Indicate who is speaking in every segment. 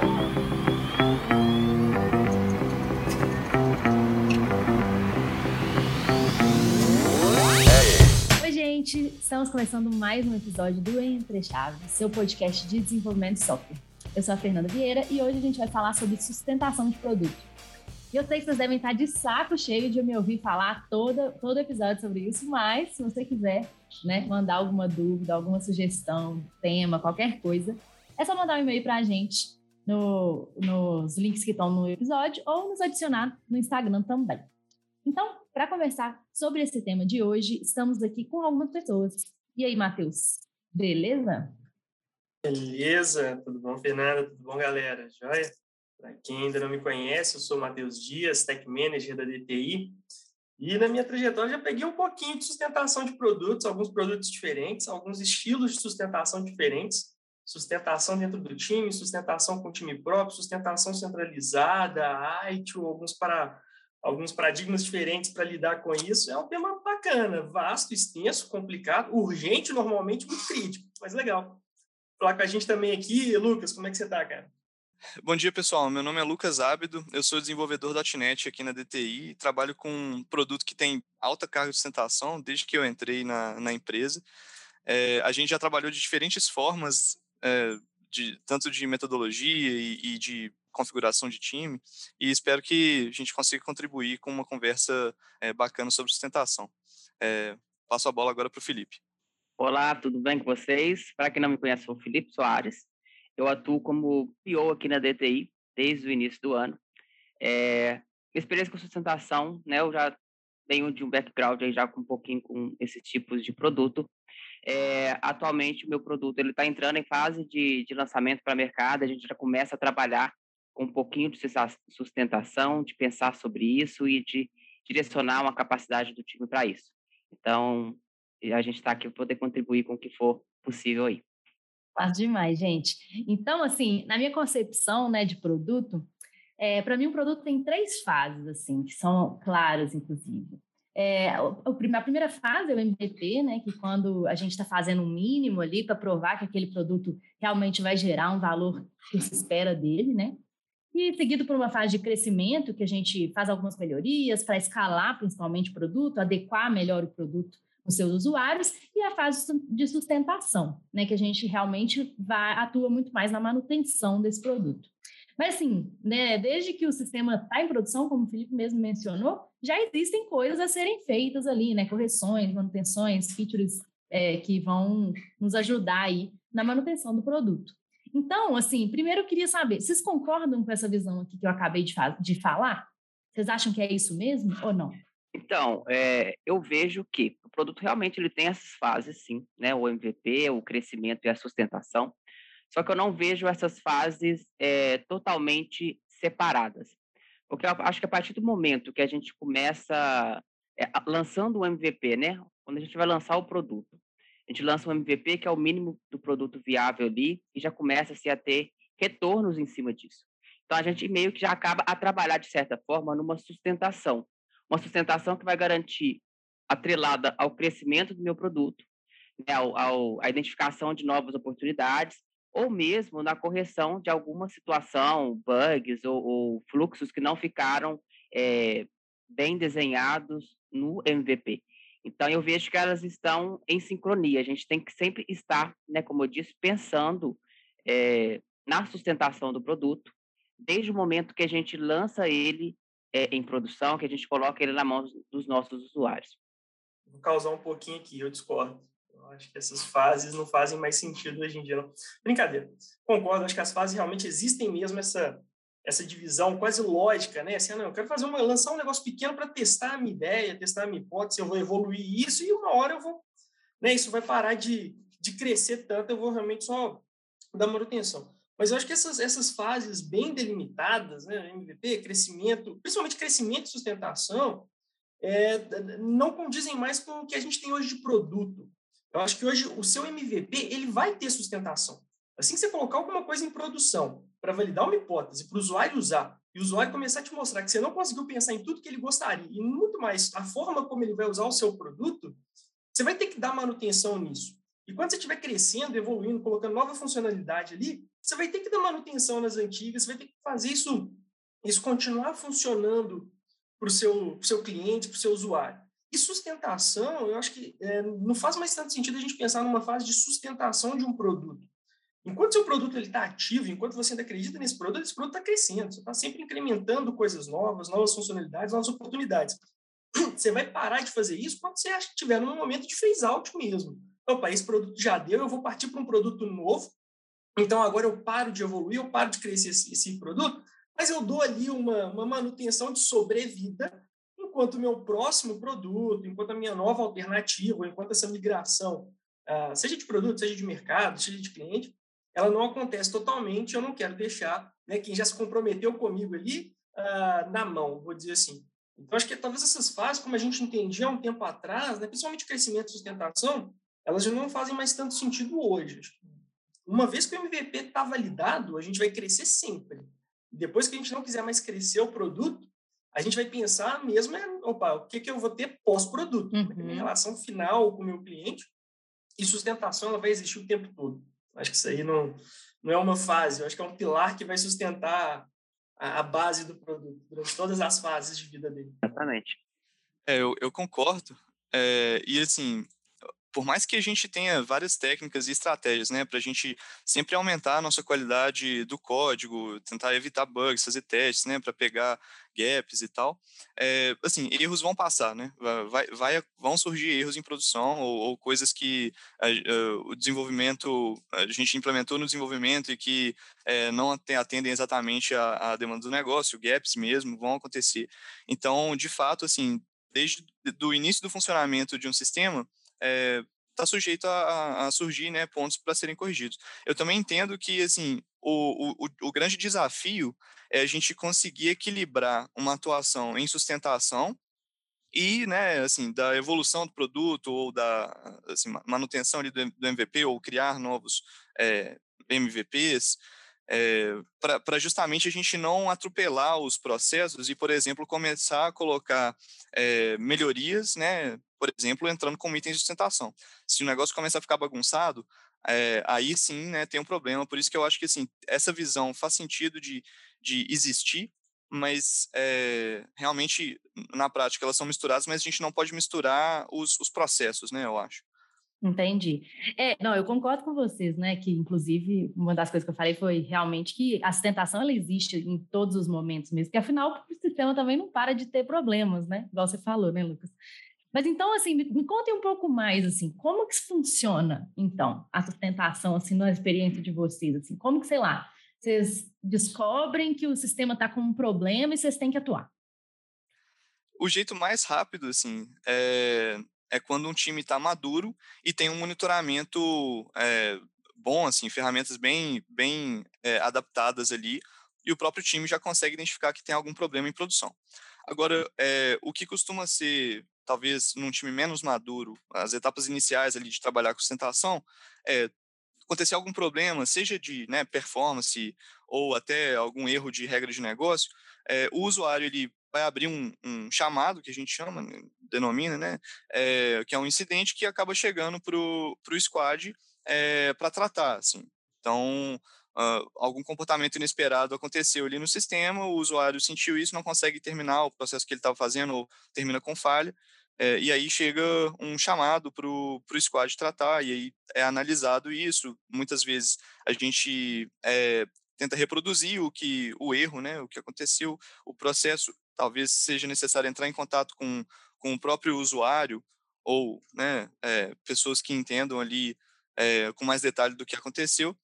Speaker 1: Oi, gente! Estamos começando mais um episódio do Entre Chaves, seu podcast de desenvolvimento de software. Eu sou a Fernanda Vieira e hoje a gente vai falar sobre sustentação de produto. E eu sei que vocês devem estar de saco cheio de me ouvir falar todo, todo episódio sobre isso, mas se você quiser né, mandar alguma dúvida, alguma sugestão, tema, qualquer coisa, é só mandar um e-mail para a gente no, nos links que estão no episódio ou nos adicionar no Instagram também. Então, para conversar sobre esse tema de hoje, estamos aqui com algumas pessoas. E aí, Matheus, beleza?
Speaker 2: Beleza, tudo bom, Fernanda? Tudo bom, galera? Joia? Para quem ainda não me conhece, eu sou Matheus Dias, Tech Manager da DTI. E na minha trajetória já peguei um pouquinho de sustentação de produtos, alguns produtos diferentes, alguns estilos de sustentação diferentes. Sustentação dentro do time, sustentação com time próprio, sustentação centralizada, ITIL, alguns para alguns paradigmas diferentes para lidar com isso. É um tema bacana, vasto, extenso, complicado, urgente, normalmente muito crítico, mas legal. Falar com a gente também aqui, Lucas, como é que você está, cara?
Speaker 3: Bom dia, pessoal. Meu nome é Lucas Ábido, eu sou desenvolvedor da .NET aqui na DTI e trabalho com um produto que tem alta carga de sustentação desde que eu entrei na, na empresa. É, a gente já trabalhou de diferentes formas, é, de, tanto de metodologia e, e, de configuração de time, e espero que a gente consiga contribuir com uma conversa é, bacana sobre sustentação. passo a bola agora para o Felipe.
Speaker 4: Olá, tudo bem com vocês? Para quem não me conhece, sou o Felipe Soares, eu atuo como PO aqui na DTI desde o início do ano. É, experiência com sustentação, né? Eu já tenho de um background aí já com um pouquinho com esses tipos de produto. É, atualmente, o meu produto ele está entrando em fase de, de lançamento para mercado. A gente já começa a trabalhar com um pouquinho de sustentação, de pensar sobre isso e de direcionar uma capacidade do time para isso. Então, a gente está aqui para poder contribuir com o que for possível aí.
Speaker 1: Faz demais, gente. Então, assim, na minha concepção né, de produto, é, para mim o produto tem três fases, assim, que são claras, inclusive. É, a primeira fase é o MVP, né, que quando a gente está fazendo um mínimo ali para provar que aquele produto realmente vai gerar um valor que se espera dele, né? E seguido por uma fase de crescimento, que a gente faz algumas melhorias para escalar principalmente o produto, adequar melhor o produto os seus usuários, e a fase de sustentação, né, que a gente realmente vai, atua muito mais na manutenção desse produto. Mas, assim, né, desde que o sistema está em produção, como o Felipe mesmo mencionou, já existem coisas a serem feitas ali, né, correções, manutenções, features é, que vão nos ajudar aí na manutenção do produto. Então, assim, primeiro eu queria saber, vocês concordam com essa visão aqui que eu acabei de, de falar? Vocês acham que é isso mesmo ou não?
Speaker 4: Então, é, eu vejo que o produto realmente ele tem essas fases, sim, né? O MVP, o crescimento e a sustentação. Só que eu não vejo essas fases é, totalmente separadas. Porque eu acho que a partir do momento que a gente começa é, lançando o MVP, né? Quando a gente vai lançar o produto, a gente lança um MVP que é o mínimo do produto viável ali e já começa-se a ter retornos em cima disso. Então, a gente meio que já acaba a trabalhar, de certa forma, numa sustentação uma sustentação que vai garantir, atrelada ao crescimento do meu produto, né, ao, ao, à identificação de novas oportunidades, ou mesmo na correção de alguma situação, bugs ou, ou fluxos que não ficaram é, bem desenhados no MVP. Então, eu vejo que elas estão em sincronia. A gente tem que sempre estar, né, como eu disse, pensando é, na sustentação do produto, desde o momento que a gente lança ele é, em produção, que a gente coloca ele na mão dos nossos usuários.
Speaker 2: Vou causar um pouquinho aqui, eu discordo. Eu acho que essas fases não fazem mais sentido hoje em dia. Não. Brincadeira. Concordo, acho que as fases realmente existem mesmo essa essa divisão quase lógica, né? Assim, ah, não, eu quero fazer uma lançar um negócio pequeno para testar a minha ideia, testar a minha hipótese, eu vou evoluir isso e uma hora eu vou, né, isso vai parar de, de crescer tanto, eu vou realmente só dar manutenção. Mas eu acho que essas, essas fases bem delimitadas, né, MVP, crescimento, principalmente crescimento e sustentação, é, não condizem mais com o que a gente tem hoje de produto. Eu acho que hoje o seu MVP ele vai ter sustentação. Assim que você colocar alguma coisa em produção para validar uma hipótese, para o usuário usar, e o usuário começar a te mostrar que você não conseguiu pensar em tudo que ele gostaria, e muito mais a forma como ele vai usar o seu produto, você vai ter que dar manutenção nisso. E quando você estiver crescendo, evoluindo, colocando nova funcionalidade ali, você vai ter que dar manutenção nas antigas, você vai ter que fazer isso, isso continuar funcionando para o seu, seu cliente, para o seu usuário. E sustentação, eu acho que é, não faz mais tanto sentido a gente pensar numa fase de sustentação de um produto. Enquanto seu produto está ativo, enquanto você ainda acredita nesse produto, esse produto está crescendo. Você está sempre incrementando coisas novas, novas funcionalidades, novas oportunidades. Você vai parar de fazer isso quando você acha que estiver num momento de phase out mesmo. Opa, esse produto já deu, eu vou partir para um produto novo. Então agora eu paro de evoluir, eu paro de crescer esse, esse produto, mas eu dou ali uma, uma manutenção de sobrevida enquanto o meu próximo produto, enquanto a minha nova alternativa, enquanto essa migração, uh, seja de produto, seja de mercado, seja de cliente, ela não acontece totalmente. Eu não quero deixar né, quem já se comprometeu comigo ali uh, na mão, vou dizer assim. Então, acho que talvez essas fases, como a gente entendia há um tempo atrás, né, principalmente crescimento e sustentação, elas já não fazem mais tanto sentido hoje. Uma vez que o MVP está validado, a gente vai crescer sempre. Depois que a gente não quiser mais crescer o produto, a gente vai pensar mesmo, é, opa, o que, que eu vou ter pós-produto? Uhum. Minha relação final com o meu cliente e sustentação ela vai existir o tempo todo. Acho que isso aí não, não é uma fase, eu acho que é um pilar que vai sustentar a, a base do produto durante todas as fases de vida dele.
Speaker 4: Exatamente.
Speaker 3: É, eu, eu concordo. É, e assim, por mais que a gente tenha várias técnicas e estratégias, né, para a gente sempre aumentar a nossa qualidade do código, tentar evitar bugs, fazer testes, né, para pegar gaps e tal, é, assim, erros vão passar, né, vai, vai, vão surgir erros em produção ou, ou coisas que a, a, o desenvolvimento, a gente implementou no desenvolvimento e que é, não atendem exatamente a, a demanda do negócio, gaps mesmo vão acontecer. Então, de fato, assim, desde do início do funcionamento de um sistema, está eh, é, sujeito a, a, surgir né, pontos para serem corrigidos. Eu também entendo que assim o, o, o grande desafio é a gente conseguir equilibrar uma atuação em sustentação e, né, assim, da evolução do produto ou da assim, manutenção ali do, MVP ou criar novos é, eh, MVPs é, para justamente a gente não atropelar os processos e, por exemplo, começar a colocar é, melhorias, né, por exemplo, entrando com itens de sustentação. Se o negócio começa a ficar bagunçado, é, aí sim né, tem um problema. Por isso que eu acho que assim, essa visão faz sentido de, de existir, mas é, realmente, na prática, elas são misturadas, mas a gente não pode misturar os, os processos, né, eu acho.
Speaker 1: Entendi. É, não, eu concordo com vocês, né? Que, inclusive, uma das coisas que eu falei foi realmente que a sustentação ela existe em todos os momentos mesmo, porque afinal o sistema também não para de ter problemas, né? Igual você falou, né, Lucas? Mas então, assim, me, me contem um pouco mais, assim, como que funciona, então, a sustentação, assim, na experiência de vocês, assim, como que, sei lá, vocês descobrem que o sistema está com um problema e vocês têm que atuar?
Speaker 3: O jeito mais rápido, assim, é é quando um time está maduro e tem um monitoramento é, bom, assim, ferramentas bem, bem é, adaptadas ali, e o próprio time já consegue identificar que tem algum problema em produção. Agora, é, o que costuma ser, talvez, num time menos maduro, as etapas iniciais ali de trabalhar com sustentação, é acontecer algum problema, seja de né, performance ou até algum erro de regra de negócio, é, o usuário ele vai abrir um, um, chamado, que a gente chama, né, denomina, né, é, que é um incidente que acaba chegando para o squad é, para tratar, assim. Então, uh, algum comportamento inesperado aconteceu ali no sistema, o usuário sentiu isso, não consegue terminar o processo que ele estava fazendo ou termina com falha, é, e aí chega um chamado para o squad tratar, e aí é analisado isso. Muitas vezes a gente é, tenta reproduzir o que o erro, né, o que aconteceu, o processo talvez seja necessário entrar em contato com, com o próprio usuário ou né, é, pessoas que entendam ali é, com mais detalhe do que aconteceu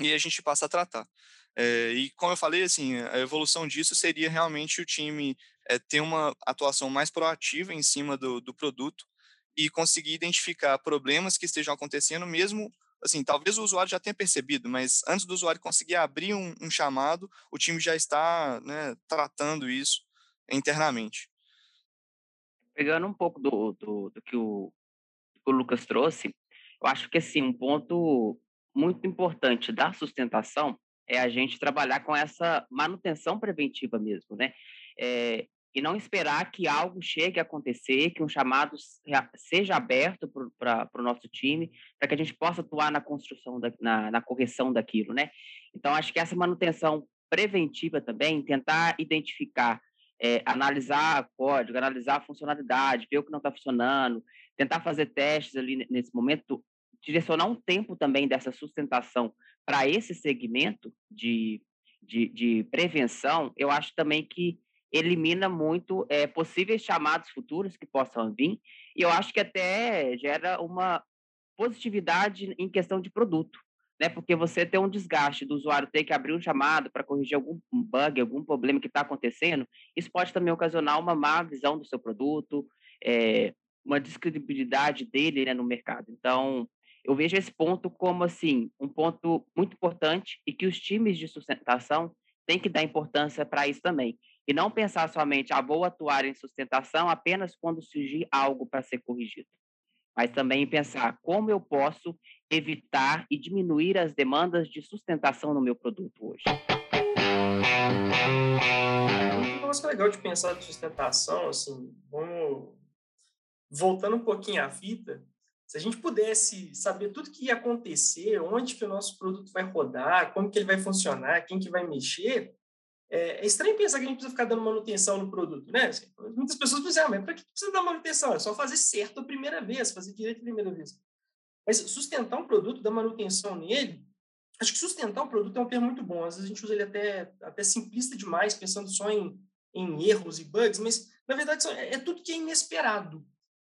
Speaker 3: e a gente passa a tratar. É, e como eu falei, assim, a evolução disso seria realmente o time ter uma atuação mais proativa em cima do, do produto e conseguir identificar problemas que estejam acontecendo mesmo assim, talvez o usuário já tenha percebido, mas antes do usuário conseguir abrir um, um chamado, o time já está né, tratando isso internamente.
Speaker 4: Pegando um pouco do, do, do que o, o Lucas trouxe, eu acho que assim, um ponto muito importante da sustentação é a gente trabalhar com essa manutenção preventiva mesmo, né? É, e não esperar que algo chegue a acontecer, que um chamado seja aberto para o nosso time, para que a gente possa atuar na construção, da, na, na correção daquilo, né? Então, acho que essa manutenção preventiva também, tentar identificar, é, analisar código, analisar a funcionalidade, ver o que não está funcionando, tentar fazer testes ali nesse momento, direcionar um tempo também dessa sustentação para esse segmento de, de, de, prevenção, eu acho também que elimina muito é, possíveis chamados futuros que possam vir, e eu acho que até gera uma positividade em questão de produto né? Porque você tem um desgaste do usuário ter que abrir um chamado para corrigir algum bug, algum problema que está acontecendo, isso pode também ocasionar uma má visão do seu produto, é, uma descredibilidade dele né, no mercado. Então, eu vejo esse ponto como assim um ponto muito importante e que os times de sustentação têm que dar importância para isso também. E não pensar somente, ah, vou atuar em sustentação apenas quando surgir algo para ser corrigido mas também pensar como eu posso evitar e diminuir as demandas de sustentação no meu produto hoje.
Speaker 2: Um negócio legal de pensar de sustentação, assim, vamos voltando um pouquinho à fita, se a gente pudesse saber tudo que ia acontecer, onde que o nosso produto vai rodar, como que ele vai funcionar, quem que vai mexer, é, é, estranho pensar que a gente precisa ficar dando manutenção no produto, né? Assim, muitas pessoas dizem, ah, mas para que precisa dar manutenção? É só fazer certo a primeira vez, fazer direito a primeira vez. Mas sustentar um produto, dar manutenção nele, acho que sustentar o produto é um termo muito bom. Às vezes a gente usa ele até, até simplista demais, pensando só em, em erros e bugs, mas, na verdade, é, é tudo que é inesperado.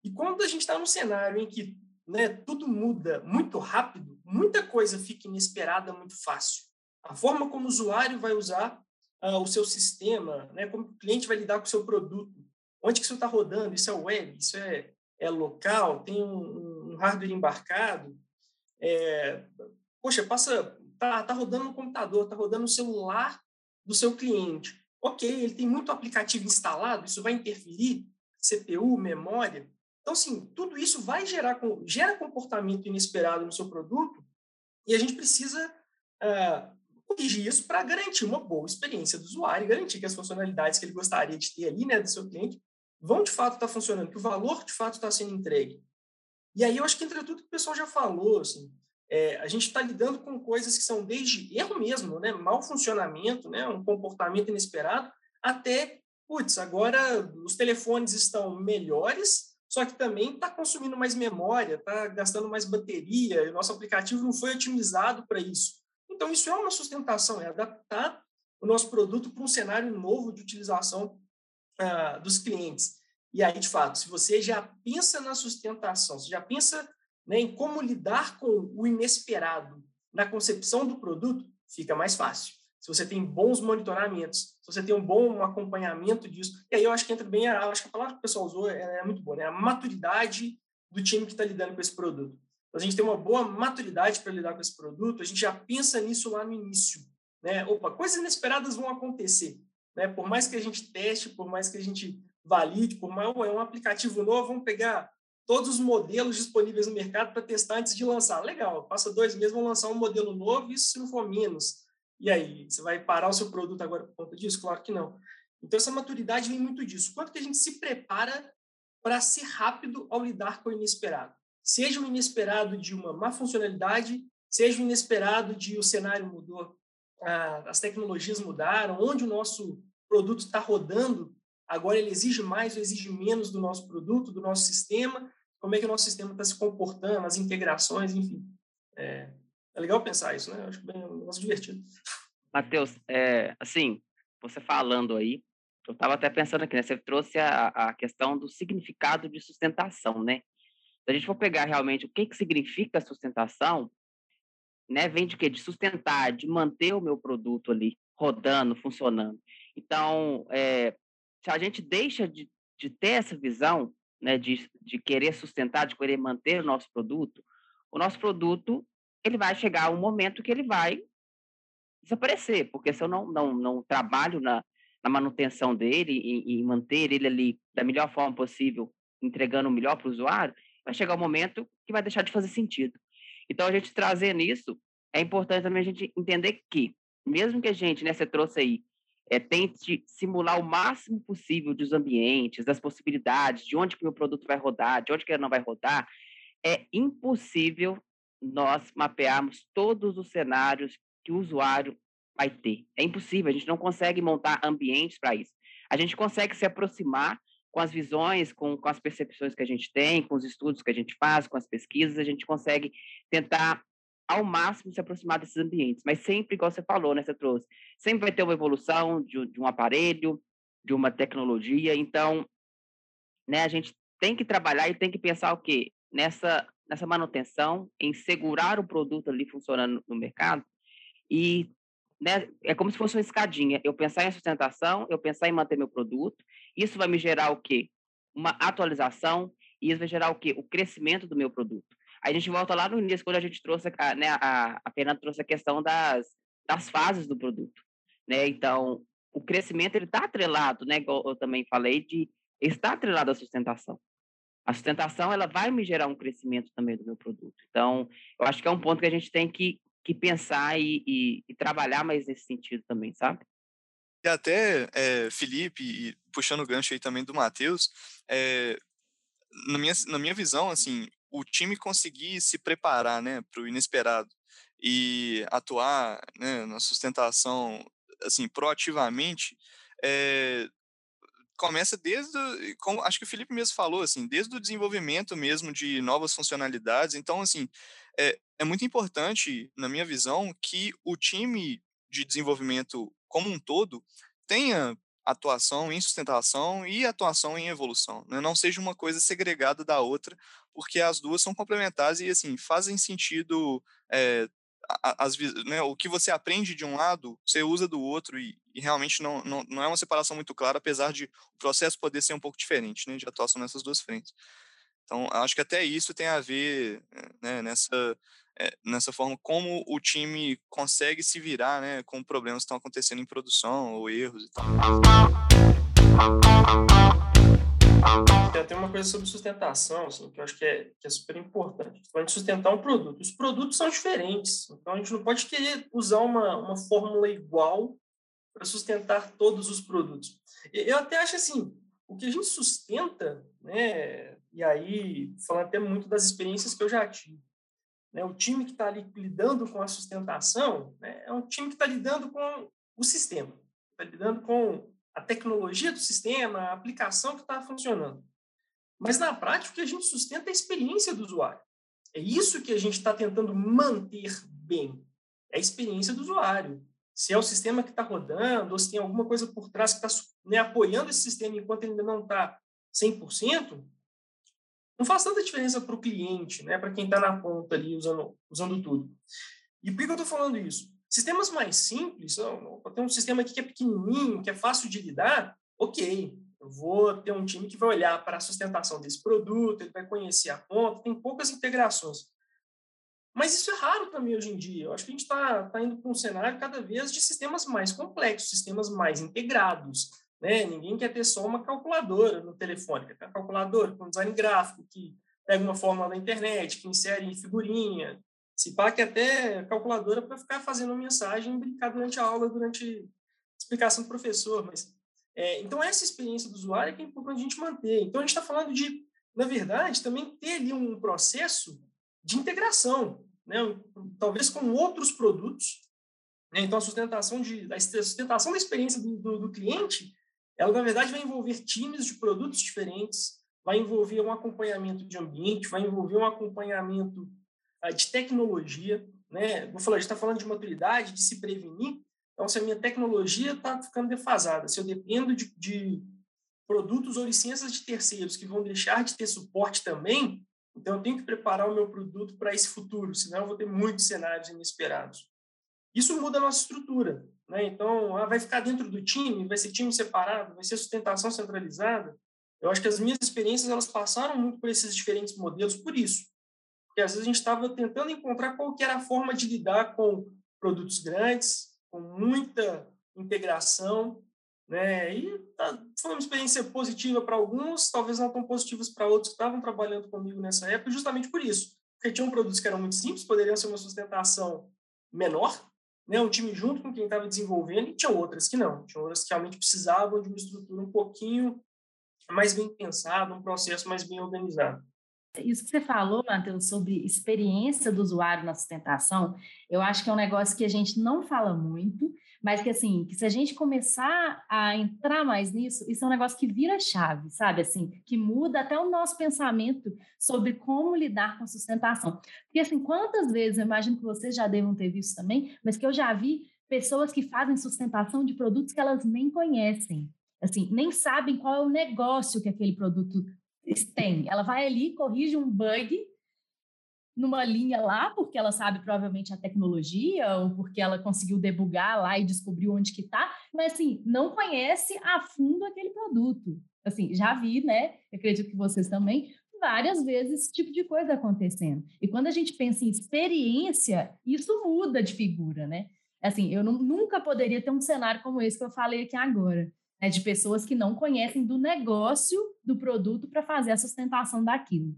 Speaker 2: E quando a gente está num cenário em que né, tudo muda muito rápido, muita coisa fica inesperada muito fácil. A forma como o usuário vai usar uh, o seu sistema, né? como o cliente vai lidar com o seu produto, onde que isso está rodando, isso é web, isso é, é local, tem um, um hardware embarcado, é, poxa, passa, tá, tá rodando no computador, tá rodando no celular do seu cliente. Ok, ele tem muito aplicativo instalado, isso vai interferir, CPU, memória. Então, sim, tudo isso vai gerar gera comportamento inesperado no seu produto e a gente precisa uh, corrigir isso para garantir uma boa experiência do usuário, garantir que as funcionalidades que ele gostaria de ter ali, né, do seu cliente, vão de fato estar tá funcionando, que o valor de fato está sendo entregue. E aí eu acho que entre tudo que o pessoal já falou, assim, é, a gente está lidando com coisas que são desde erro mesmo, né, mau funcionamento, né, um comportamento inesperado, até, putz, agora os telefones estão melhores, só que também está consumindo mais memória, está gastando mais bateria, e o nosso aplicativo não foi otimizado para isso. Então, isso é uma sustentação, é adaptar o nosso produto para um cenário novo de utilização uh, dos clientes. E aí, de fato, se você já pensa na sustentação, você já pensa né, em como lidar com o inesperado na concepção do produto, fica mais fácil. Se você tem bons monitoramentos, se você tem um bom acompanhamento disso, e aí eu acho que entra bem, acho que a palavra que o pessoal usou é, é muito boa, né? A maturidade do time que está lidando com esse produto a gente tem uma boa maturidade para lidar com esse produto, a gente já pensa nisso lá no início. Né? Opa, coisas inesperadas vão acontecer. Né? Por mais que a gente teste, por mais que a gente valide, por mais é um aplicativo novo, vamos pegar todos os modelos disponíveis no mercado para testar antes de lançar. Legal, passa dois meses, vão lançar um modelo novo, isso se não for menos. E aí, você vai parar o seu produto agora por conta disso? Claro que não. Então, essa maturidade vem muito disso. Quanto que a gente se prepara para ser rápido ao lidar com o inesperado? Seja o inesperado de uma má funcionalidade, seja o inesperado de o cenário mudou, as tecnologias mudaram, onde o nosso produto está rodando, agora ele exige mais ou exige menos do nosso produto, do nosso sistema, como é que o nosso sistema está se comportando, as integrações, enfim. É, é legal pensar isso, né? Eu acho bem um negócio divertido.
Speaker 4: Matheus, é, assim, você falando aí, eu estava até pensando aqui, né? Você trouxe a, a questão do significado de sustentação, né? Se a gente for pegar realmente o que, que significa sustentação, né, vem de quê? De sustentar, de manter o meu produto ali rodando, funcionando. Então, é, se a gente deixa de, de ter essa visão, né, de, de querer sustentar, de querer manter o nosso produto, o nosso produto ele vai chegar a um momento que ele vai desaparecer, porque se eu não, não, não trabalho na, na manutenção dele e, e manter ele ali da melhor forma possível, entregando o melhor para o usuário, vai chegar um momento que vai deixar de fazer sentido. Então, a gente trazendo isso, é importante também a gente entender que, mesmo que a gente, né, você trouxe aí, é, tente simular o máximo possível dos ambientes, das possibilidades, de onde que o meu produto vai rodar, de onde que ele não vai rodar, é impossível nós mapearmos todos os cenários que o usuário vai ter. É impossível, a gente não consegue montar ambientes para isso. A gente consegue se aproximar com as visões, com, com as percepções que a gente tem, com os estudos que a gente faz, com as pesquisas, a gente consegue tentar ao máximo se aproximar desses ambientes, mas sempre, igual você falou, né, você trouxe, sempre vai ter uma evolução de, de um aparelho, de uma tecnologia, então, né, a gente tem que trabalhar e tem que pensar o quê? Nessa, nessa manutenção, em segurar o produto ali funcionando no mercado e né, é como se fosse uma escadinha. Eu pensar em sustentação, eu pensar em manter meu produto. Isso vai me gerar o quê? Uma atualização e isso vai gerar o quê? O crescimento do meu produto. A gente volta lá no início, quando a gente trouxe, a, né, a, a Fernanda trouxe a questão das, das fases do produto, né? Então, o crescimento, ele está atrelado, né? Igual eu também falei, de está atrelado à sustentação. A sustentação, ela vai me gerar um crescimento também do meu produto. Então, eu acho que é um ponto que a gente tem que que pensar e, e, e trabalhar mais nesse sentido também, sabe?
Speaker 3: E até, é, Felipe, puxando o gancho aí também do Matheus, é, na, minha, na minha visão, assim, o time conseguir se preparar né, para o inesperado e atuar né, na sustentação assim proativamente é, começa desde como acho que o Felipe mesmo falou assim desde o desenvolvimento mesmo de novas funcionalidades. Então assim é, é muito importante, na minha visão, que o time de desenvolvimento como um todo tenha atuação em sustentação e atuação em evolução, né? não seja uma coisa segregada da outra, porque as duas são complementares e assim fazem sentido. É, as, né, o que você aprende de um lado, você usa do outro e, e realmente não, não, não é uma separação muito clara, apesar de o processo poder ser um pouco diferente né, de atuação nessas duas frentes. Então, acho que até isso tem a ver né, nessa, é, nessa forma como o time consegue se virar né, com problemas que estão acontecendo em produção ou erros e tal.
Speaker 2: Tem uma coisa sobre sustentação, assim, que eu acho que é, que é super importante. A gente sustentar um produto. Os produtos são diferentes, então a gente não pode querer usar uma, uma fórmula igual para sustentar todos os produtos. Eu até acho assim, o que a gente sustenta, né, e aí, falando até muito das experiências que eu já tive. Né? O time que está ali lidando com a sustentação né? é um time que está lidando com o sistema, está lidando com a tecnologia do sistema, a aplicação que está funcionando. Mas, na prática, o que a gente sustenta é a experiência do usuário. É isso que a gente está tentando manter bem. É a experiência do usuário. Se é o sistema que está rodando, ou se tem alguma coisa por trás que está né, apoiando esse sistema enquanto ele ainda não está 100%, não faz tanta diferença para o cliente, né, para quem está na ponta ali usando, usando tudo. E por que eu estou falando isso? Sistemas mais simples, tenho um sistema aqui que é pequenininho, que é fácil de lidar, ok, eu vou ter um time que vai olhar para a sustentação desse produto, ele vai conhecer a ponta, tem poucas integrações. Mas isso é raro também hoje em dia. Eu acho que a gente está tá indo para um cenário cada vez de sistemas mais complexos, sistemas mais integrados, né? Ninguém quer ter só uma calculadora no telefone, quer ter uma calculadora com design gráfico, que pega uma fórmula da internet, que insere figurinha. Se pá, que até calculadora para ficar fazendo mensagem e brincar durante a aula, durante a explicação do professor. Mas, é, então, essa experiência do usuário é que é importante a gente manter. Então, a gente está falando de, na verdade, também ter ali um processo de integração, né? talvez com outros produtos. Né? Então, a sustentação, de, a sustentação da experiência do, do, do cliente ela, na verdade, vai envolver times de produtos diferentes, vai envolver um acompanhamento de ambiente, vai envolver um acompanhamento uh, de tecnologia. Né? Vou falar, a gente está falando de maturidade, de se prevenir. Então, se a minha tecnologia está ficando defasada, se eu dependo de, de produtos ou licenças de terceiros que vão deixar de ter suporte também, então eu tenho que preparar o meu produto para esse futuro, senão eu vou ter muitos cenários inesperados. Isso muda a nossa estrutura. Né? Então, ah, vai ficar dentro do time, vai ser time separado, vai ser sustentação centralizada. Eu acho que as minhas experiências elas passaram muito por esses diferentes modelos por isso. Porque às vezes a gente estava tentando encontrar qual que era a forma de lidar com produtos grandes, com muita integração, né? E tá, foi uma experiência positiva para alguns, talvez não tão positivas para outros que estavam trabalhando comigo nessa época, justamente por isso. Porque tinham produtos que eram muito simples, poderiam ser uma sustentação menor, né, um time junto com quem estava desenvolvendo, e tinha outras que não, tinha outras que realmente precisavam de uma estrutura um pouquinho mais bem pensada, um processo mais bem organizado.
Speaker 1: Isso que você falou, Matheus, sobre experiência do usuário na sustentação, eu acho que é um negócio que a gente não fala muito, mas que assim, que se a gente começar a entrar mais nisso, isso é um negócio que vira chave, sabe? Assim, que muda até o nosso pensamento sobre como lidar com sustentação. Porque assim, quantas vezes, eu imagino que vocês já devam ter visto também, mas que eu já vi pessoas que fazem sustentação de produtos que elas nem conhecem, assim, nem sabem qual é o negócio que aquele produto tem. Ela vai ali, corrige um bug numa linha lá, porque ela sabe provavelmente a tecnologia, ou porque ela conseguiu debugar lá e descobriu onde que está, mas assim, não conhece a fundo aquele produto. Assim, já vi, né? Eu acredito que vocês também, várias vezes esse tipo de coisa acontecendo. E quando a gente pensa em experiência, isso muda de figura, né? Assim, eu não, nunca poderia ter um cenário como esse que eu falei aqui agora né, de pessoas que não conhecem do negócio do produto para fazer a sustentação daquilo.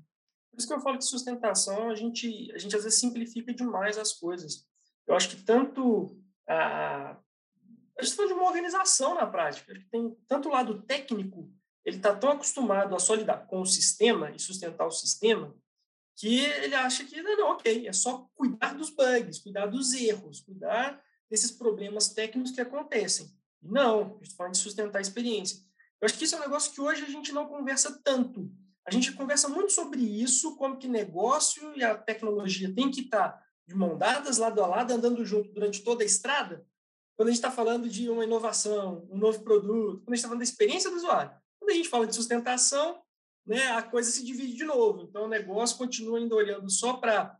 Speaker 2: Por isso que eu falo que sustentação, a gente, a gente às vezes simplifica demais as coisas. Eu acho que tanto a, a gente de uma organização na prática, tem tanto o lado técnico, ele está tão acostumado a só lidar com o sistema e sustentar o sistema, que ele acha que, não, ok, é só cuidar dos bugs, cuidar dos erros, cuidar desses problemas técnicos que acontecem. Não, a gente está falando de sustentar a experiência. Eu acho que isso é um negócio que hoje a gente não conversa tanto. A gente conversa muito sobre isso, como que negócio e a tecnologia tem que estar tá de mão dadas, lado a lado, andando junto durante toda a estrada. Quando a gente está falando de uma inovação, um novo produto, quando a gente está falando da experiência do usuário. Quando a gente fala de sustentação, né, a coisa se divide de novo. Então, o negócio continua ainda olhando só para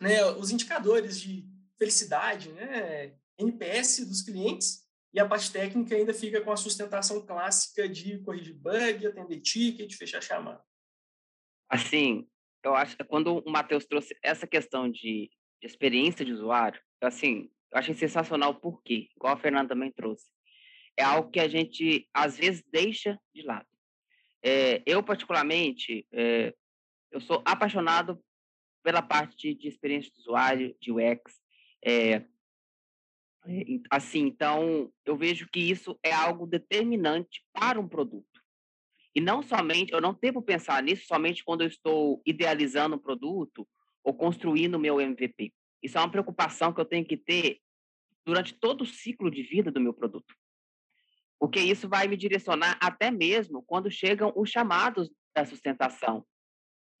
Speaker 2: né, os indicadores de felicidade, né, NPS dos clientes, e a parte técnica ainda fica com a sustentação clássica de corrigir bug, atender ticket, fechar chamada.
Speaker 4: Assim, eu acho que quando o Matheus trouxe essa questão de, de experiência de usuário, assim, eu achei sensacional por quê? Igual a Fernanda também trouxe. É algo que a gente, às vezes, deixa de lado. É, eu, particularmente, é, eu sou apaixonado pela parte de experiência de usuário, de UX. É, assim, então, eu vejo que isso é algo determinante para um produto. E não somente, eu não devo pensar nisso somente quando eu estou idealizando um produto ou construindo o meu MVP. Isso é uma preocupação que eu tenho que ter durante todo o ciclo de vida do meu produto. Porque isso vai me direcionar até mesmo quando chegam os chamados da sustentação.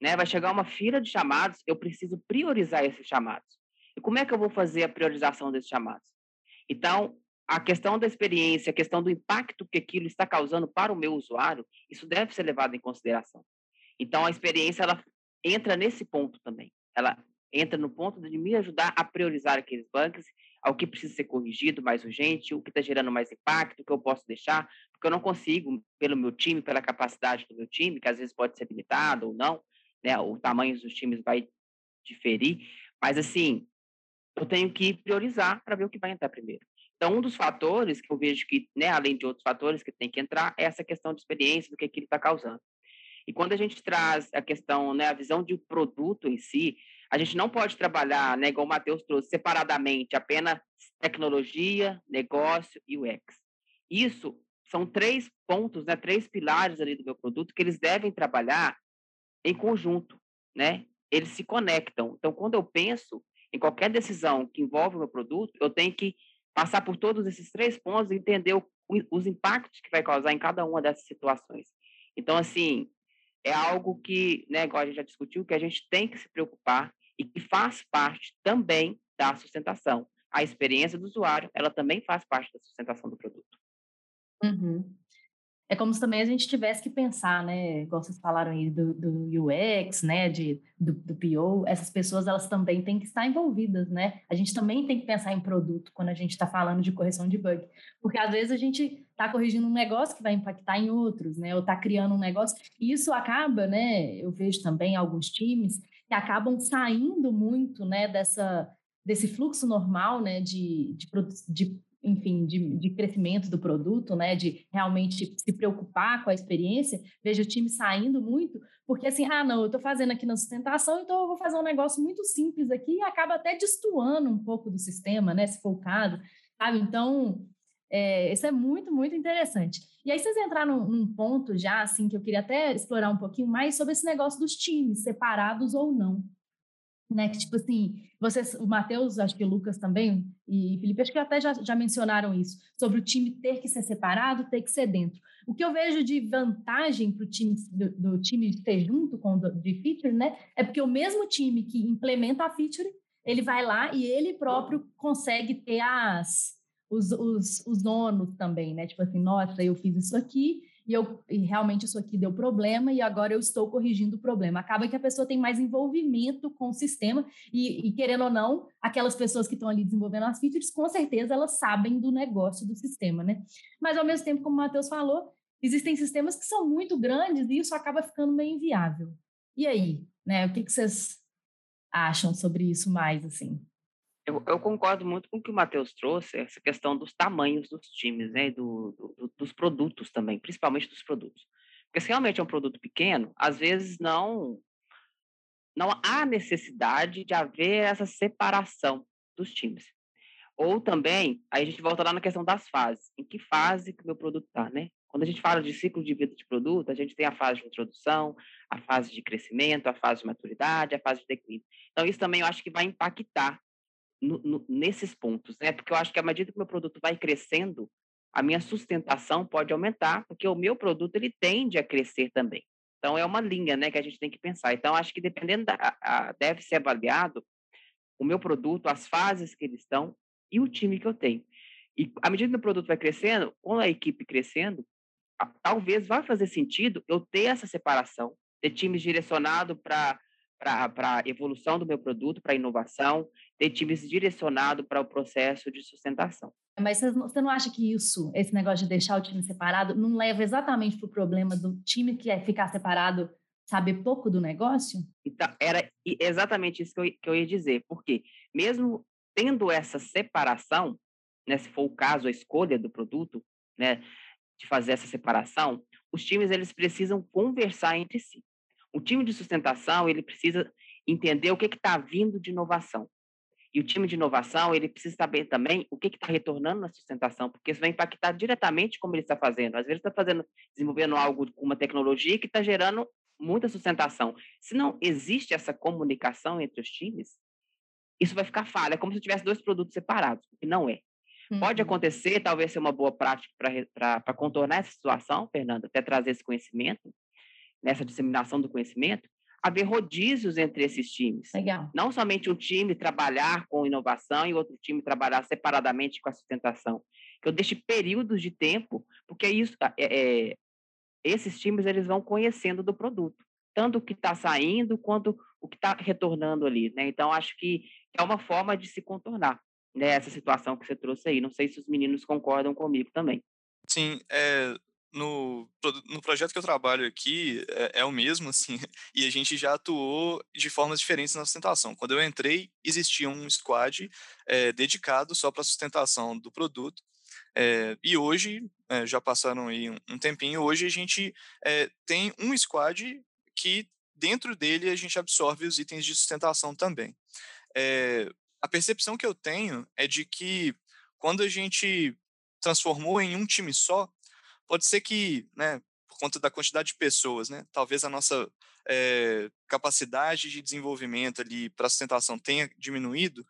Speaker 4: Né? Vai chegar uma fila de chamados, eu preciso priorizar esses chamados. E como é que eu vou fazer a priorização desses chamados? Então, a questão da experiência, a questão do impacto que aquilo está causando para o meu usuário, isso deve ser levado em consideração. Então, a experiência ela entra nesse ponto também. Ela entra no ponto de me ajudar a priorizar aqueles bugs, ao que precisa ser corrigido mais urgente, o que está gerando mais impacto, o que eu posso deixar, porque eu não consigo, pelo meu time, pela capacidade do meu time, que às vezes pode ser limitado ou não, né? O tamanho dos times vai diferir, mas assim, eu tenho que priorizar para ver o que vai entrar primeiro. Então, um dos fatores que eu vejo que, né, além de outros fatores que tem que entrar, é essa questão de experiência, do que aquilo está causando. E quando a gente traz a questão, né, a visão de produto em si, a gente não pode trabalhar, né, igual o Matheus trouxe, separadamente, apenas tecnologia, negócio e UX. Isso são três pontos, né, três pilares ali do meu produto que eles devem trabalhar em conjunto, né? Eles se conectam. Então, quando eu penso em qualquer decisão que envolve o meu produto, eu tenho que passar por todos esses três pontos e entender o, os impactos que vai causar em cada uma dessas situações. Então, assim, é algo que, né, igual a gente já discutiu, que a gente tem que se preocupar e que faz parte também da sustentação. A experiência do usuário, ela também faz parte da sustentação do produto.
Speaker 1: Uhum. É como se também a gente tivesse que pensar, né? Igual vocês falaram aí do, do UX, né? De, do, do PO, essas pessoas elas também têm que estar envolvidas, né? A gente também tem que pensar em produto quando a gente está falando de correção de bug. Porque às vezes a gente está corrigindo um negócio que vai impactar em outros, né? Ou está criando um negócio. E isso acaba, né? Eu vejo também alguns times que acabam saindo muito, né? Dessa, desse fluxo normal, né? De, de, de enfim, de, de crescimento do produto, né, de realmente se preocupar com a experiência, vejo o time saindo muito, porque assim, ah, não, eu estou fazendo aqui na sustentação, então eu vou fazer um negócio muito simples aqui e acaba até destoando um pouco do sistema, né, se for o caso, sabe? Então, É, isso é muito, muito interessante. E aí vocês entraram num, num, ponto já, assim, que eu queria até explorar um pouquinho mais sobre esse negócio dos times, separados ou não. Né, que tipo assim, vocês, o Matheus, acho que o Lucas também, e Felipe, acho que até já, já mencionaram isso, sobre o time ter que ser separado, ter que ser dentro. O que eu vejo de vantagem para o time do, do, time ter junto com o de feature, né, é porque o mesmo time que implementa a feature, ele vai lá e ele próprio consegue ter as, os, os, os donos também, né? Tipo assim, nossa, eu fiz isso aqui e, eu, e realmente isso aqui deu problema e agora eu estou corrigindo o problema. Acaba que a pessoa tem mais envolvimento com o sistema e, e querendo ou não, aquelas pessoas que estão ali desenvolvendo as features, com certeza elas sabem do negócio do sistema, né? Mas ao mesmo tempo, como o Matheus falou, existem sistemas que são muito grandes e isso acaba ficando meio inviável. E aí, né? O que, que vocês acham sobre isso mais, assim?
Speaker 4: Eu, eu, concordo muito com o que o Matheus trouxe, essa questão dos tamanhos dos times, né, do, do, dos produtos também, principalmente dos produtos. Porque se realmente é um produto pequeno, às vezes não não há necessidade de haver essa separação dos times. Ou também, aí a gente volta lá na questão das fases. Em que fase que o meu produto está, né? Quando a gente fala de ciclo de vida de produto, a gente tem a fase de introdução, a fase de crescimento, a fase de maturidade, a fase de declínio. Então, isso também eu acho que vai impactar no, no, nesses pontos, né? Porque eu acho que à medida que meu produto vai crescendo, a minha sustentação pode aumentar, porque o meu produto ele tende a crescer também. Então é uma linha, né, que a gente tem que pensar. Então acho que dependendo da a, deve ser avaliado o meu produto, as fases que eles estão e o time que eu tenho. E à medida que o produto vai crescendo, com a equipe crescendo, a, talvez vá fazer sentido eu ter essa separação, ter times direcionados para para evolução do meu produto, para inovação, ter times direcionados para o processo de sustentação.
Speaker 1: Mas você não acha que isso, esse negócio de deixar o time separado, não leva exatamente para o problema do time que é ficar separado saber pouco do negócio?
Speaker 4: Então, era exatamente isso que eu, que eu ia dizer, porque mesmo tendo essa separação, né, se for o caso, a escolha do produto, né, de fazer essa separação, os times eles precisam conversar entre si. O time de sustentação, ele precisa entender o que está vindo de inovação. E o time de inovação, ele precisa saber também o que está retornando na sustentação, porque isso vai impactar diretamente como ele está fazendo. Às vezes está fazendo, desenvolvendo algo com uma tecnologia que está gerando muita sustentação. Se não existe essa comunicação entre os times, isso vai ficar falha. É como se tivesse dois produtos separados, o que não é. Uhum. Pode acontecer, talvez ser uma boa prática para contornar essa situação, Fernanda, até trazer esse conhecimento, nessa disseminação do conhecimento, haver rodízios entre esses times.
Speaker 1: Legal.
Speaker 4: Não somente um time trabalhar com inovação e outro time trabalhar separadamente com a sustentação. Que eu deixe períodos de tempo, porque é isso, é, é, esses times eles vão conhecendo do produto, tanto o que está saindo quanto o que está retornando ali. Né? Então, acho que é uma forma de se contornar né, essa situação que você trouxe aí. Não sei se os meninos concordam comigo também.
Speaker 3: Sim, é, no, no projeto que eu trabalho aqui é, é, o mesmo, assim, e a gente já atuou de formas diferentes na sustentação. Quando eu entrei, existia um squad é, dedicado só para a sustentação do produto, é, e hoje, já passaram aí um, um, tempinho, hoje a gente tem um squad que dentro dele a gente absorve os itens de sustentação também. a percepção que eu tenho é de que quando a gente transformou em um time só, Pode ser que, né, por conta da quantidade de pessoas, né, talvez a nossa é, capacidade de desenvolvimento ali para sustentação tenha diminuído,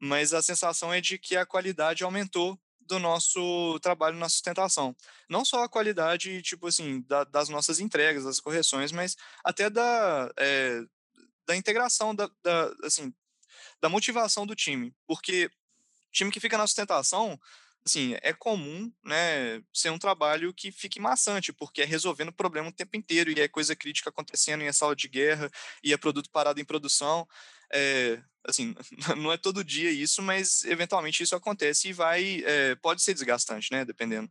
Speaker 3: mas a sensação é de que a qualidade aumentou do nosso trabalho na sustentação. Não só a qualidade, tipo assim, da, das nossas entregas, das correções, mas até da, é, da integração, da, da, assim, da motivação do time. Porque time que fica na sustentação assim, é comum, né, ser um trabalho que fique maçante, porque é resolvendo problema o tempo inteiro, e é coisa crítica acontecendo, e é sala de guerra, e é produto parado em produção, é, assim, não é todo dia isso, mas eventualmente isso acontece e vai, é, pode ser desgastante, né, dependendo.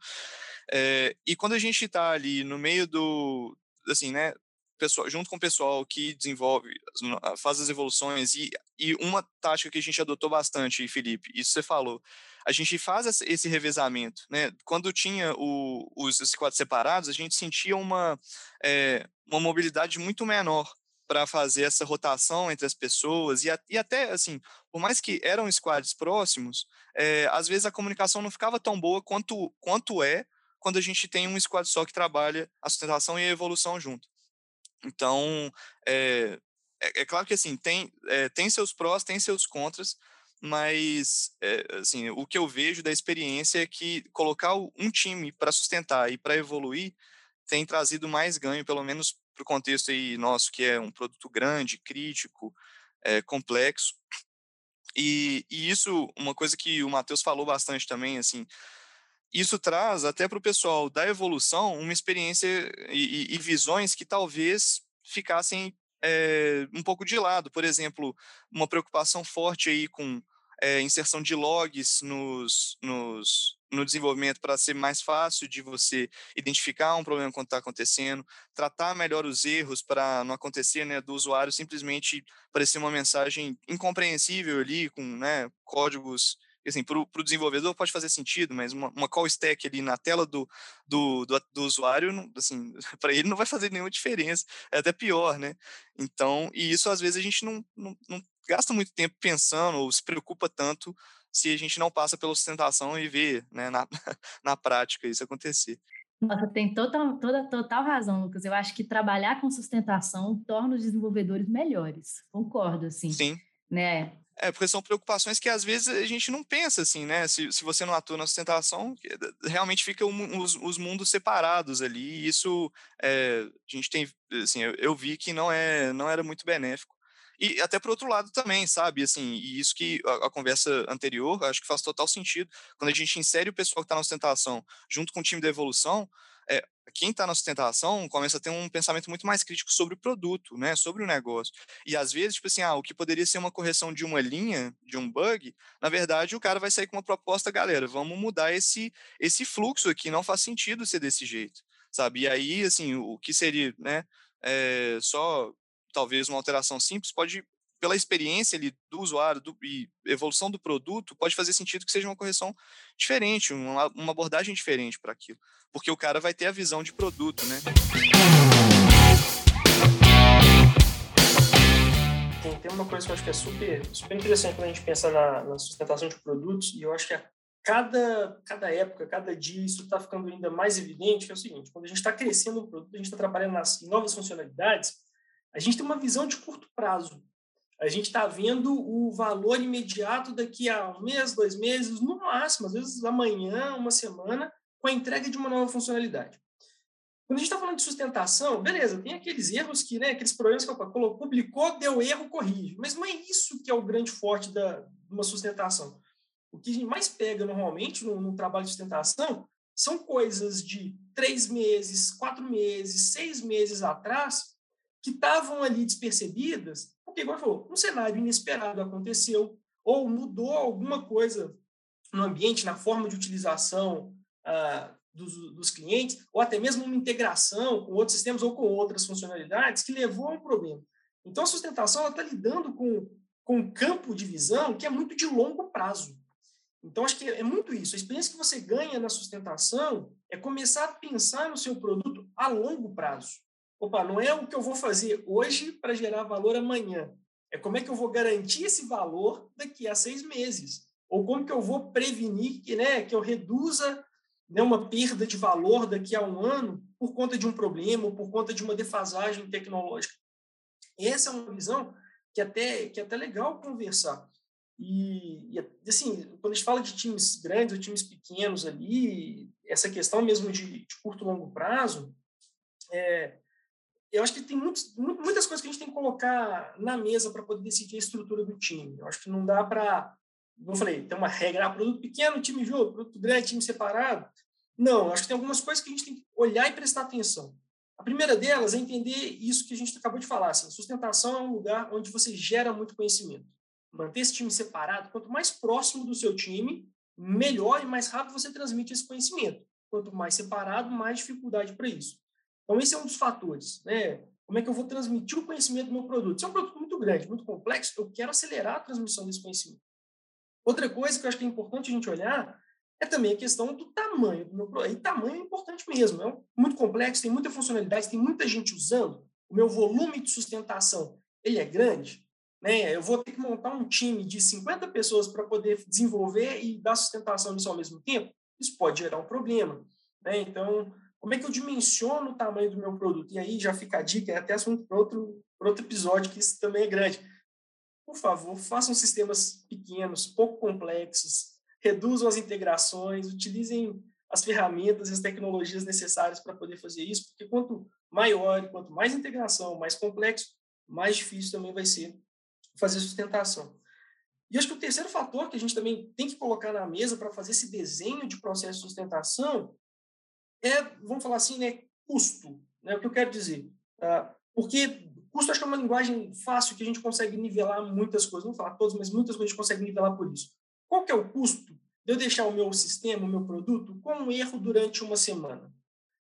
Speaker 3: É, e quando a gente está ali no meio do, assim, né, pessoal, junto com o pessoal que desenvolve, faz as evoluções, e, e uma tática que a gente adotou bastante, Felipe, isso você falou, a gente faz esse revezamento, né? Quando tinha o, os, os quadros separados, a gente sentia uma, é, uma mobilidade muito menor para fazer essa rotação entre as pessoas e, a, e, até assim, por mais que eram squads próximos, é, às vezes a comunicação não ficava tão boa quanto, quanto é quando a gente tem um squad só que trabalha a sustentação e a evolução junto. Então, é, é, é claro que assim, tem, tem seus prós, tem seus contras, mas assim, o que eu vejo da experiência é que colocar um time para sustentar e para evoluir tem trazido mais ganho, pelo menos para o contexto aí nosso, que é um produto grande, crítico, é, complexo. E, e, isso, uma coisa que o Matheus falou bastante também, assim, isso traz até para o pessoal da evolução uma experiência e, e, e visões que talvez ficassem é, um pouco de lado. Por exemplo, uma preocupação forte aí com é, inserção de logs nos, nos, no desenvolvimento para ser mais fácil de você identificar um problema quando está acontecendo, tratar melhor os erros para não acontecer, né, do usuário simplesmente aparecer uma mensagem incompreensível ali com, né, códigos assim, para o desenvolvedor pode fazer sentido, mas uma, uma, call stack ali na tela do, do, do, do usuário, assim, para ele não vai fazer nenhuma diferença, é até pior, né? Então, e isso às vezes a gente não, não, não gasta muito tempo pensando ou se preocupa tanto se a gente não passa pela sustentação e vê né, na, na prática isso acontecer.
Speaker 1: Nossa, tem total, toda total razão, Lucas. Eu acho que trabalhar com sustentação torna os desenvolvedores melhores. Concordo, assim.
Speaker 3: Sim.
Speaker 1: Né?
Speaker 3: É, porque são preocupações que às vezes a gente não pensa assim, né? Se, se você não atua na sustentação, realmente fica um, os, os, mundos separados ali. E isso é, a gente tem, assim, eu, eu vi que não é, não era muito benéfico. E até por outro lado também, sabe? Assim, e isso que a, a, conversa anterior, acho que faz total sentido. Quando a gente insere o pessoal que está na sustentação junto com o time da evolução, é, quem está na sustentação começa a ter um pensamento muito mais crítico sobre o produto, né? Sobre o negócio. E às vezes, tipo assim, ah, o que poderia ser uma correção de uma linha, de um bug, na verdade o cara vai sair com uma proposta, galera, vamos mudar esse, esse fluxo aqui, não faz sentido ser desse jeito, sabe? E aí, assim, o que seria, né? É, só talvez uma alteração simples pode pela experiência ali do usuário do, e evolução do produto, pode fazer sentido que seja uma correção diferente, uma, uma abordagem diferente para aquilo, porque o cara vai ter a visão de produto, né?
Speaker 2: Tem, tem uma coisa que eu acho que é super, super interessante quando a gente pensa na, na sustentação de produtos, e eu acho que a cada, cada época, cada dia, isso está ficando ainda mais evidente, que é o seguinte, quando a gente está crescendo o produto, a gente está trabalhando nas novas funcionalidades, a gente tem uma visão de curto prazo. A gente está vendo o valor imediato daqui a um mês, dois meses, no máximo, às vezes amanhã, uma semana, com a entrega de uma nova funcionalidade. Quando a gente está falando de sustentação, beleza, tem aqueles erros que, né, aqueles problemas que colocou, publicou, deu erro, corrige. Mas não é isso que é o grande forte da, uma sustentação. O que a gente mais pega normalmente no, no trabalho de sustentação são coisas de três meses, quatro meses, seis meses atrás, que estavam ali despercebidas, porque, igual falou, um cenário inesperado aconteceu, ou mudou alguma coisa no ambiente, na forma de utilização ah, dos, dos, clientes, ou até mesmo uma integração com outros sistemas ou com outras funcionalidades que levou a um problema. Então, a sustentação está lidando com, com um campo de visão que é muito de longo prazo. Então, acho que é muito isso. A experiência que você ganha na sustentação é começar a pensar no seu produto a longo prazo opa, não é o que eu vou fazer hoje para gerar valor amanhã. É como é que eu vou garantir esse valor daqui a seis meses. Ou como que eu vou prevenir que, né, que eu reduza né, uma perda de valor daqui a um ano por conta de um problema ou por conta de uma defasagem tecnológica. Essa é uma visão que até que é até legal conversar. E, e, assim, quando a gente fala de times grandes ou times pequenos ali, essa questão mesmo de, de curto e longo prazo, é, eu acho que tem muitos, muitas coisas que a gente tem que colocar na mesa para poder decidir a estrutura do time. Eu acho que não dá para, como eu falei, tem uma regra, ah, produto pequeno, time junto, produto grande, time separado. Não, acho que tem algumas coisas que a gente tem que olhar e prestar atenção. A primeira delas é entender isso que a gente acabou de falar. Assim, sustentação é um lugar onde você gera muito conhecimento. Manter esse time separado, quanto mais próximo do seu time, melhor e mais rápido você transmite esse conhecimento. Quanto mais separado, mais dificuldade para isso. Então, esse é um dos fatores. Né? Como é que eu vou transmitir o conhecimento do meu produto? Se é um produto muito grande, muito complexo, eu quero acelerar a transmissão desse conhecimento. Outra coisa que eu acho que é importante a gente olhar é também a questão do tamanho do meu produto. E tamanho é importante mesmo. É muito complexo, tem muita funcionalidade, tem muita gente usando. o meu volume de sustentação, ele é grande, né? Eu vou ter que montar um time de 50 pessoas para poder desenvolver e dar sustentação nisso ao mesmo tempo. Isso pode gerar um problema, né? Então, como é que eu dimensiono o tamanho do meu produto? E aí já fica a dica, é até assunto para outro, outro episódio, que isso também é grande. Por favor, façam sistemas pequenos, pouco complexos, reduzam as integrações, utilizem as ferramentas e as tecnologias necessárias para poder fazer isso, porque quanto maior, quanto mais integração, mais complexo, mais difícil também vai ser fazer sustentação. E acho que o terceiro fator que a gente também tem que colocar na mesa para fazer esse desenho de processo de sustentação é, vamos falar assim, né, custo. Né? O que eu quero dizer? Uh, porque custo acho que é uma linguagem fácil que a gente consegue nivelar muitas coisas. Não vou falar todas, mas muitas coisas a gente consegue nivelar por isso. Qual que é o custo de eu deixar o meu sistema, o meu produto, com um erro durante uma semana?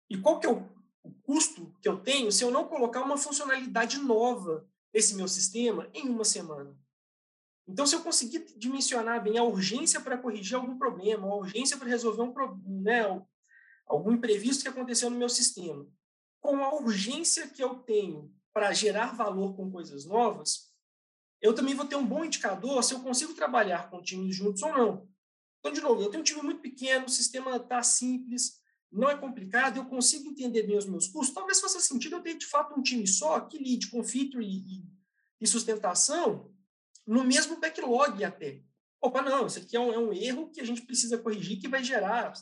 Speaker 2: E qual que é o, o custo que eu tenho se eu não colocar uma funcionalidade nova nesse meu sistema em uma semana? Então, se eu conseguir dimensionar bem a urgência para corrigir algum problema, a urgência para resolver um né, algum imprevisto que aconteceu no meu sistema, com a urgência que eu tenho para gerar valor com coisas novas, eu também vou ter um bom indicador se eu consigo trabalhar com times juntos ou não. Então, de novo, eu tenho um time muito pequeno, o sistema está simples, não é complicado, eu consigo entender bem os meus custos. Talvez faça sentido eu ter, de fato, um time só que lide com feature e, e sustentação no mesmo backlog até. Opa, não, isso aqui é um, é um erro que a gente precisa corrigir que vai gerar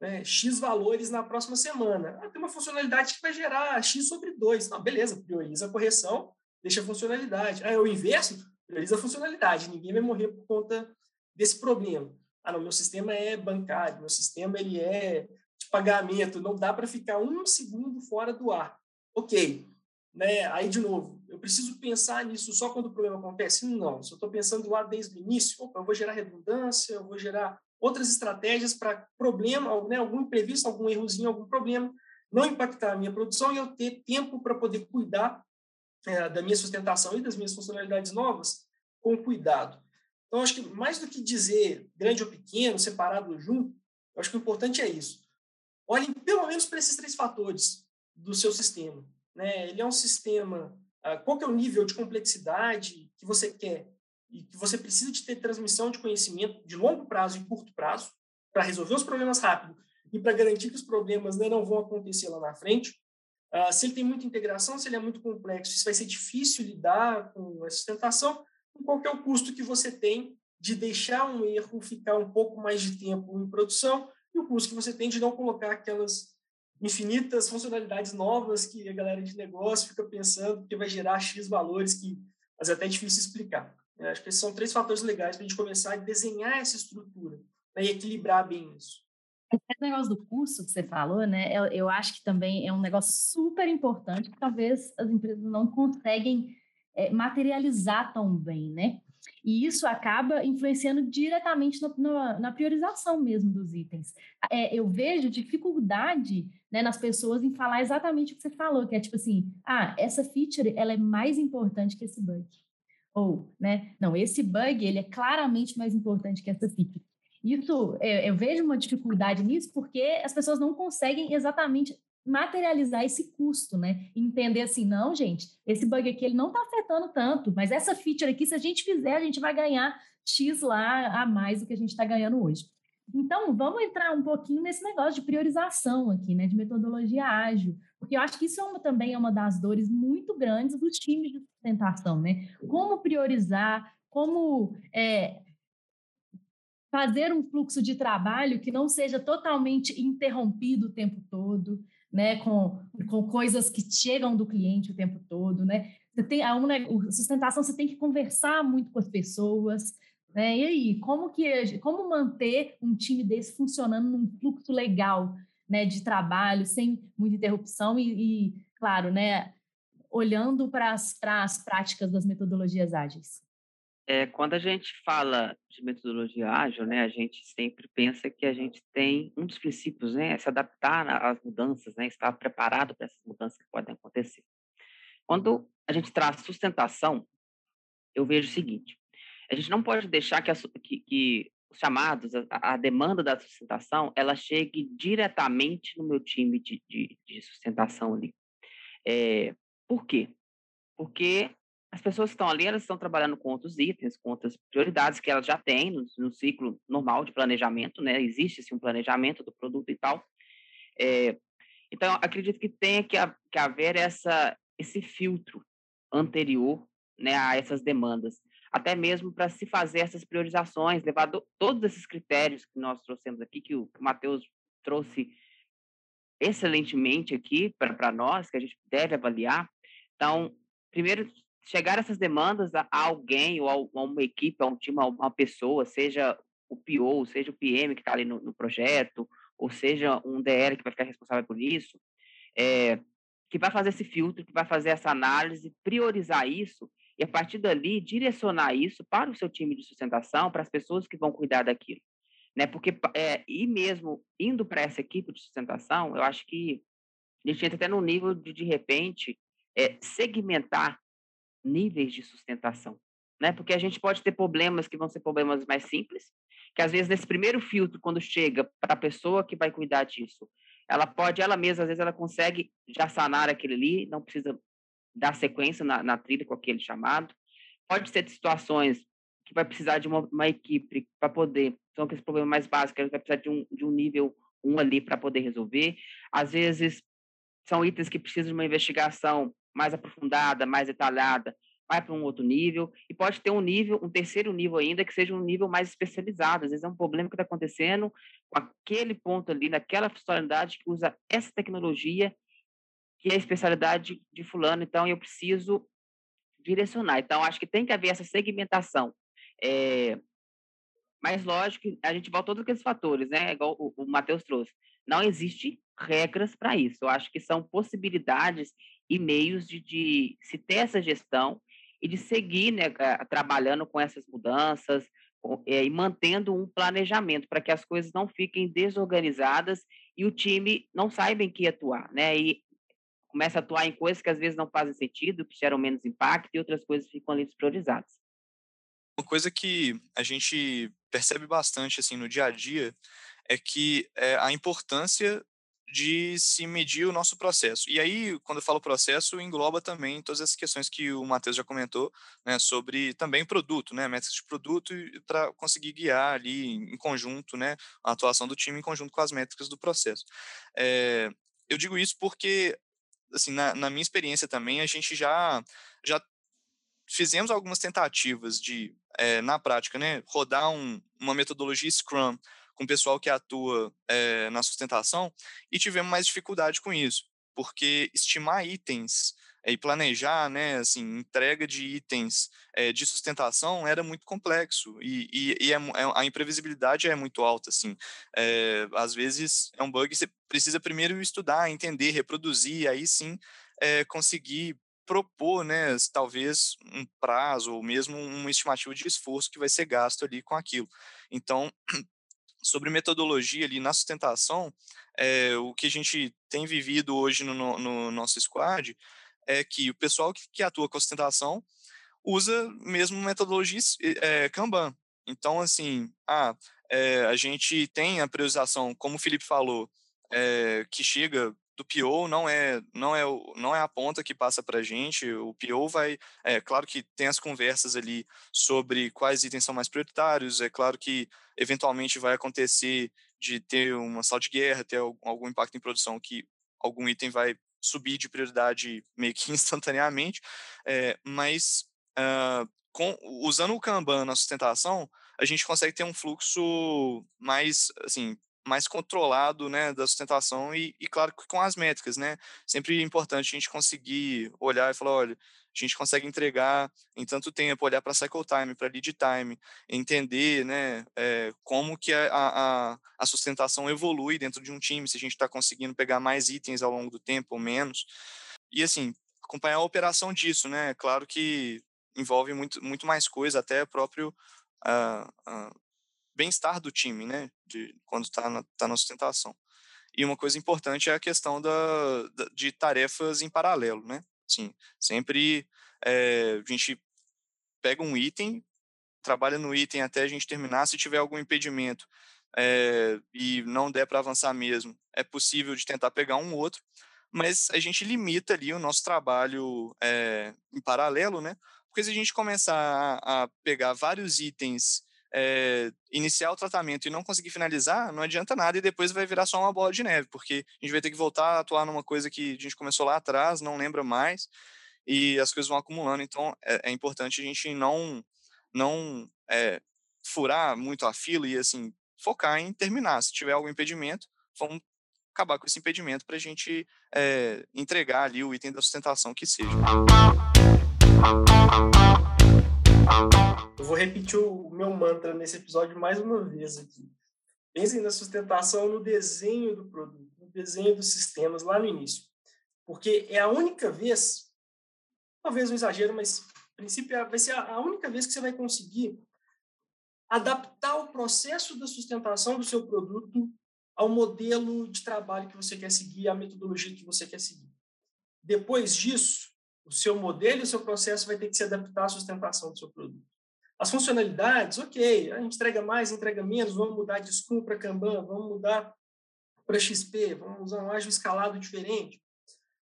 Speaker 2: né, X valores na próxima semana. Ah, tem uma funcionalidade que vai gerar X sobre 2. Não, beleza, prioriza a correção, deixa a funcionalidade. Ah, é o inverso? Prioriza a funcionalidade. Ninguém vai morrer por conta desse problema. Ah, não, meu sistema é bancário, meu sistema ele é de pagamento, não dá para ficar um segundo fora do ar. Ok. Né? Aí, de novo, eu preciso pensar nisso só quando o problema acontece? Não. Se eu estou pensando lá desde o início, opa, eu vou gerar redundância, eu vou gerar outras estratégias para problema, né, algum imprevisto, algum errozinho, algum problema, não impactar a minha produção e eu ter tempo para poder cuidar é, da minha sustentação e das minhas funcionalidades novas com cuidado. Então, acho que mais do que dizer grande ou pequeno, separado ou junto, acho que o importante é isso. Olhem pelo menos para esses três fatores do seu sistema. Né? Ele é um sistema, ah, qual que é o nível de complexidade que você quer e que você precisa de ter transmissão de conhecimento de longo prazo e curto prazo para resolver os problemas rápido e para garantir que os problemas né, não vão acontecer lá na frente. Uh, se ele tem muita integração, se ele é muito complexo, se vai ser difícil lidar com a sustentação, qual é o custo que você tem de deixar um erro ficar um pouco mais de tempo em produção e o custo que você tem de não colocar aquelas infinitas funcionalidades novas que a galera de negócio fica pensando que vai gerar X valores que mas é até difícil explicar. Eu acho que esses são três fatores legais para a gente começar a desenhar essa estrutura né, e equilibrar bem isso.
Speaker 1: Esse negócio do custo que você falou, né? Eu, eu, acho que também é um negócio super importante que talvez as empresas não conseguem é, materializar tão bem, né? E isso acaba influenciando diretamente no, no, na priorização mesmo dos itens. É, eu vejo dificuldade né, nas pessoas em falar exatamente o que você falou, que é tipo assim, ah, essa feature ela é mais importante que esse bug. Ou, né? Não, esse bug ele é claramente mais importante que essa feature. Isso, eu, eu vejo uma dificuldade nisso porque as pessoas não conseguem exatamente materializar esse custo, né? Entender assim, não, gente, esse bug aqui ele não está afetando tanto, mas essa feature aqui, se a gente fizer, a gente vai ganhar X lá a mais do que a gente está ganhando hoje. Então, vamos entrar um pouquinho nesse negócio de priorização aqui, né? De metodologia ágil. Porque eu acho que isso é uma, também é uma das dores muito grandes dos times de sustentação, né? Como priorizar, como é, fazer um fluxo de trabalho que não seja totalmente interrompido o tempo todo, né? Com, com coisas que chegam do cliente o tempo todo, né? Você tem a, uma, a sustentação, você tem que conversar muito com as pessoas, né? E aí, como que como manter um time desse funcionando num fluxo legal? né, de trabalho, sem muita interrupção e, e claro, né, olhando para as práticas das metodologias ágeis?
Speaker 4: É, quando a gente fala de metodologia ágil, né, a gente sempre pensa que a gente tem um dos princípios, né, é se adaptar às mudanças, né, estar preparado para essas mudanças que podem acontecer. Quando a gente traz sustentação, eu vejo o seguinte: a gente não pode deixar que, a, que, que os chamados, a, a, demanda da sustentação, ela chegue diretamente no meu time de, de, de sustentação ali. É, Por quê? Porque as pessoas que estão ali, elas estão trabalhando com outros itens, com outras prioridades que elas já têm no, no ciclo normal de planejamento, né? Existe sim um planejamento do produto e tal. É, então, acredito que tenha que, que haver essa, esse filtro anterior né, a essas demandas, até mesmo para se fazer essas priorizações, levar do, todos esses critérios que nós trouxemos aqui, que o, que o Matheus trouxe excelentemente aqui para nós, que a gente deve avaliar. Então, primeiro, chegar essas demandas a, a alguém, ou a, a, uma equipe, a um time, a uma pessoa, seja o PO, seja o PM que está ali no, no, projeto, ou seja um DR que vai ficar responsável por isso, é, que vai fazer esse filtro, que vai fazer essa análise, priorizar isso e, a partir dali, direcionar isso para o seu time de sustentação, para as pessoas que vão cuidar daquilo. Né? Porque, é, e mesmo indo para essa equipe de sustentação, eu acho que a gente entra até no nível de, de repente, é, segmentar níveis de sustentação. Né? Porque a gente pode ter problemas que vão ser problemas mais simples, que às vezes nesse primeiro filtro, quando chega para a pessoa que vai cuidar disso, ela pode, ela mesma, às vezes ela consegue já sanar aquele ali, não precisa dar sequência na, na trilha com aquele chamado. Pode ser de situações que vai precisar de uma, uma equipe para poder, são aqueles problemas mais básicos, vai precisar de um, de um nível um ali para poder resolver. Às vezes, são itens que precisam de uma investigação mais aprofundada, mais detalhada, vai para um outro nível, e pode ter um nível, um terceiro nível ainda, que seja um nível mais especializado. Às vezes é um problema que está acontecendo com aquele ponto ali, naquela funcionalidade que usa essa tecnologia, que é a especialidade de fulano, então eu preciso direcionar. Então, acho que tem que haver essa segmentação. É, mas, lógico, a gente volta todos aqueles fatores, né? Igual o, o Matheus trouxe. Não existe regras para isso. Eu acho que são possibilidades e meios de, de se ter essa gestão e de seguir né, trabalhando com essas mudanças é, e mantendo um planejamento para que as coisas não fiquem desorganizadas e o time não saiba em que atuar, né? E começa a atuar em coisas que às vezes não fazem sentido, que geram menos impacto e outras coisas ficam ali despriorizadas.
Speaker 3: Uma coisa que a gente percebe bastante assim no dia a dia é que é, a importância de se medir o nosso processo. E aí, quando eu falo processo, engloba também todas essas questões que o Matheus já comentou, né, sobre também produto, né, métricas de produto, para conseguir guiar ali em conjunto, né, a atuação do time em conjunto com as métricas do processo. É, eu digo isso porque, assim, na, na minha experiência também, a gente já, já fizemos algumas tentativas de, é, na prática, né, rodar um, uma metodologia Scrum com o pessoal que atua é, na sustentação e tivemos mais dificuldade com isso, porque estimar itens e planejar, né, assim, entrega de itens é, de sustentação era muito complexo e, e, e é, a imprevisibilidade é muito alta, assim. às vezes é um bug que você precisa primeiro estudar, entender, reproduzir, aí sim conseguir propor, né, talvez um prazo ou mesmo uma estimativa de esforço que vai ser gasto ali com aquilo. Então, sobre metodologia ali na sustentação, é, o que a gente tem vivido hoje no, no, nosso squad é que o pessoal que, que atua com sustentação usa mesmo metodologia é, Kanban. Então, assim, ah, é, a gente tem a priorização, como o Felipe falou, que chega do PO não é não é não é a ponta que passa para a gente. O PO vai, é claro que tem as conversas ali sobre quais itens são mais prioritários. É claro que eventualmente vai acontecer de ter uma sala de guerra, ter algum impacto em produção que algum item vai subir de prioridade meio que instantaneamente. É, mas uh, com, usando o Kanban na sustentação, a gente consegue ter um fluxo mais assim mais controlado né, da sustentação e, e, claro, com as métricas, né? Sempre é importante a gente conseguir olhar e falar, olha, a gente consegue entregar em tanto tempo, olhar para cycle time, para lead time, entender né, é, como que a, a, a, sustentação evolui dentro de um time, se a gente está conseguindo pegar mais itens ao longo do tempo ou menos. E, assim, acompanhar a operação disso, né? Claro que envolve muito, muito mais coisa, até próprio uh, uh, bem-estar do time, né? De, quando está na, tá na sustentação. E uma coisa importante é a questão da, da de tarefas em paralelo, né? Sim, sempre é, a gente pega um item, trabalha no item até a gente terminar. Se tiver algum impedimento é, e não der para avançar mesmo, é possível de tentar pegar um outro, mas a gente limita ali o nosso trabalho é, em paralelo, né? Porque se a gente começar a, a pegar vários itens, é, iniciar o tratamento e não conseguir finalizar, não adianta nada e depois vai virar só uma bola de neve, porque a gente vai ter que voltar a atuar numa coisa que a gente começou lá atrás, não lembra mais, e as coisas vão acumulando. Então, é, é importante a gente não, não é, furar muito a fila e, assim, focar em terminar. Se tiver algum impedimento, vamos acabar com esse impedimento para a gente é, entregar ali o item da sustentação que seja.
Speaker 2: Eu vou repetir o meu mantra nesse episódio mais uma vez aqui. Pensem na sustentação no desenho do produto, no desenho dos sistemas lá no início. Porque é a única vez, talvez um exagero, mas princípio é, vai ser a única vez que você vai conseguir adaptar o processo da sustentação do seu produto ao modelo de trabalho que você quer seguir, à metodologia que você quer seguir. Depois disso, o seu modelo o seu processo vai ter que se adaptar à sustentação do seu produto. As funcionalidades, ok, a gente entrega mais, entrega menos, vamos mudar de Scrum para Kanban, vamos mudar para XP, vamos usar um ágil escalado diferente.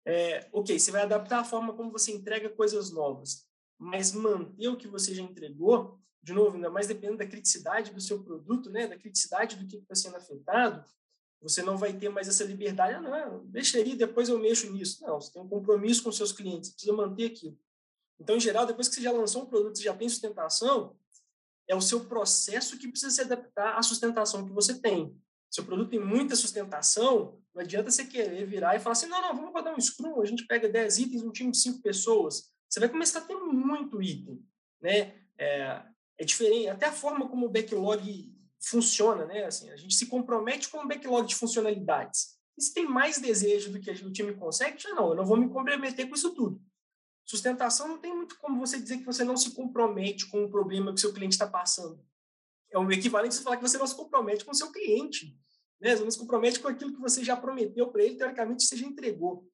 Speaker 2: É, ok, você vai adaptar a forma como você entrega coisas novas, mas manter o que você já entregou de novo, ainda mais dependendo da criticidade do seu produto, né, da criticidade do que está sendo afetado, você não vai ter mais essa liberdade. Ah, não, deixaria, depois eu mexo nisso. Não, você tem um compromisso com seus clientes, precisa manter aquilo. Então, em geral, depois que você já lançou um produto, você já tem sustentação, é o seu processo que precisa se adaptar à sustentação que você tem. Seu produto tem muita sustentação, não adianta você querer virar e falar assim, não, não, vamos rodar um Scrum, a gente pega 10 itens, um time de 5 pessoas. Você vai começar a ter muito item, né? É, é diferente, até a forma como o backlog funciona, né? Assim, a gente se compromete com um backlog de funcionalidades. E se tem mais desejo do que o time consegue, já não, eu não vou me comprometer com isso tudo. Sustentação não tem muito como você dizer que você não se compromete com o problema que seu cliente está passando. É o equivalente a falar que você não se compromete com o seu cliente. Né? Você não se compromete com aquilo que você já prometeu para ele, teoricamente você já entregou.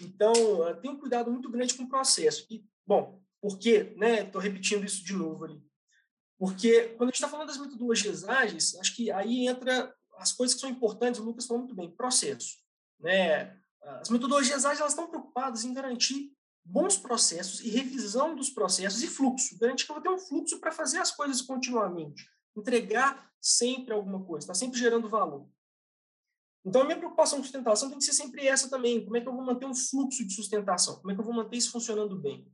Speaker 2: Então, tenha um cuidado muito grande com o processo. E, bom, por quê? Estou né? repetindo isso de novo ali. Porque quando a gente está falando das metodologias ágeis, acho que aí entra as coisas que são importantes, o Lucas falou muito bem, processo. Né? As metodologias ágeis elas estão preocupadas em garantir bons processos e revisão dos processos e fluxo. Garantir que eu vou ter um fluxo para fazer as coisas continuamente. Entregar sempre alguma coisa, está sempre gerando valor. Então, a minha preocupação com sustentação tem que ser sempre essa também. Como é que eu vou manter um fluxo de sustentação? Como é que eu vou manter isso funcionando bem?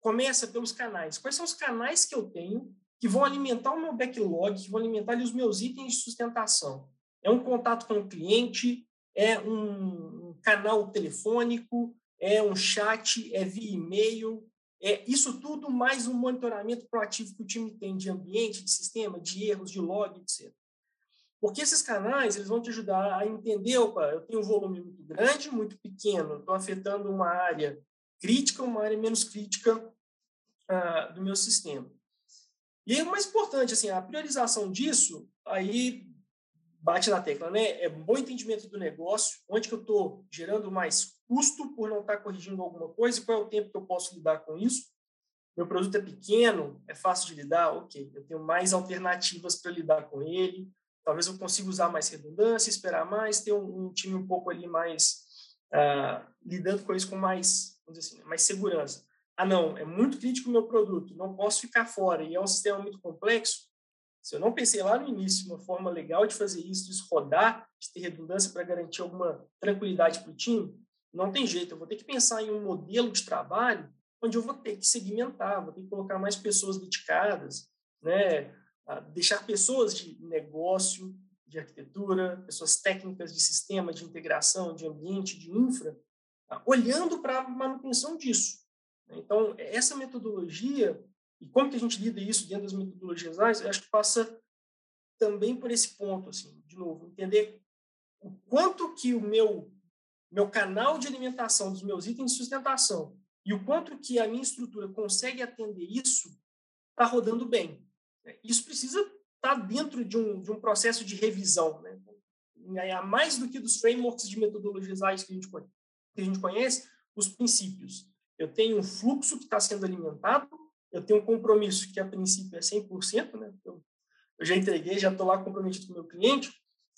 Speaker 2: Começa pelos canais. Quais são os canais que eu tenho que vão alimentar o meu backlog, que vão alimentar ali, os meus itens de sustentação. É um contato com o cliente, é um, canal telefônico, é um chat, é via e-mail, é isso tudo mais um monitoramento proativo que o time tem de ambiente, de sistema, de erros, de log, etc. Porque esses canais eles vão te ajudar a entender, opa, eu tenho um volume muito grande, muito pequeno, estou afetando uma área crítica, uma área menos crítica ah, do meu sistema. E o mais importante, assim, a priorização disso, aí bate na tecla, né? É bom entendimento do negócio, onde que eu estou gerando mais custo por não estar tá corrigindo alguma coisa qual é o tempo que eu posso lidar com isso. Meu produto é pequeno, é fácil de lidar, ok. Eu tenho mais alternativas para lidar com ele. Talvez eu consiga usar mais redundância, esperar mais, ter um, um time um pouco ali mais uh, lidando com isso com mais, vamos dizer assim, mais segurança ah, não, é muito crítico o meu produto, não posso ficar fora, e é um sistema muito complexo, se eu não pensei lá no início uma forma legal de fazer isso, de rodar, de ter redundância para garantir alguma tranquilidade para o time, não tem jeito, eu vou ter que pensar em um modelo de trabalho onde eu vou ter que segmentar, vou ter que colocar mais pessoas dedicadas, né? deixar pessoas de negócio, de arquitetura, pessoas técnicas de sistema, de integração, de ambiente, de infra, olhando para a manutenção disso. Então, essa metodologia, e como que a gente lida isso dentro das metodologias ágeis, acho que passa também por esse ponto, assim, de novo, entender o quanto que o meu meu canal de alimentação dos meus itens de sustentação e o quanto que a minha estrutura consegue atender isso está rodando bem. Isso precisa estar tá dentro de um, de um processo de revisão, né? A mais do que dos frameworks de metodologias ágeis que a gente, que a gente conhece, os princípios eu tenho um fluxo que está sendo alimentado, eu tenho um compromisso que a princípio é 100%, né? Eu, eu já entreguei, já estou lá comprometido com o meu cliente.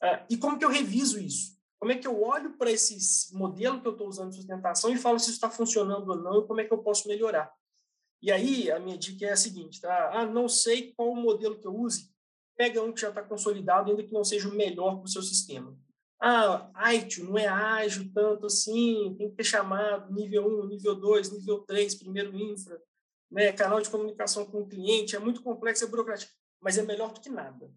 Speaker 2: Uh, e como que eu reviso isso? Como é que eu olho para esse modelo que eu estou usando de sustentação e falo se isso está funcionando ou não e como é que eu posso melhorar? E aí, a minha dica é a seguinte, tá? Ah, não sei qual o modelo que eu use, pega um que já está consolidado, ainda que não seja o melhor para o seu sistema. Ah, ITIL não é ágil tanto assim, tem que ter chamado nível 1, nível 2, nível 3, primeiro infra, né? canal de comunicação com o cliente, é muito complexo, é burocrático, mas é melhor do que nada,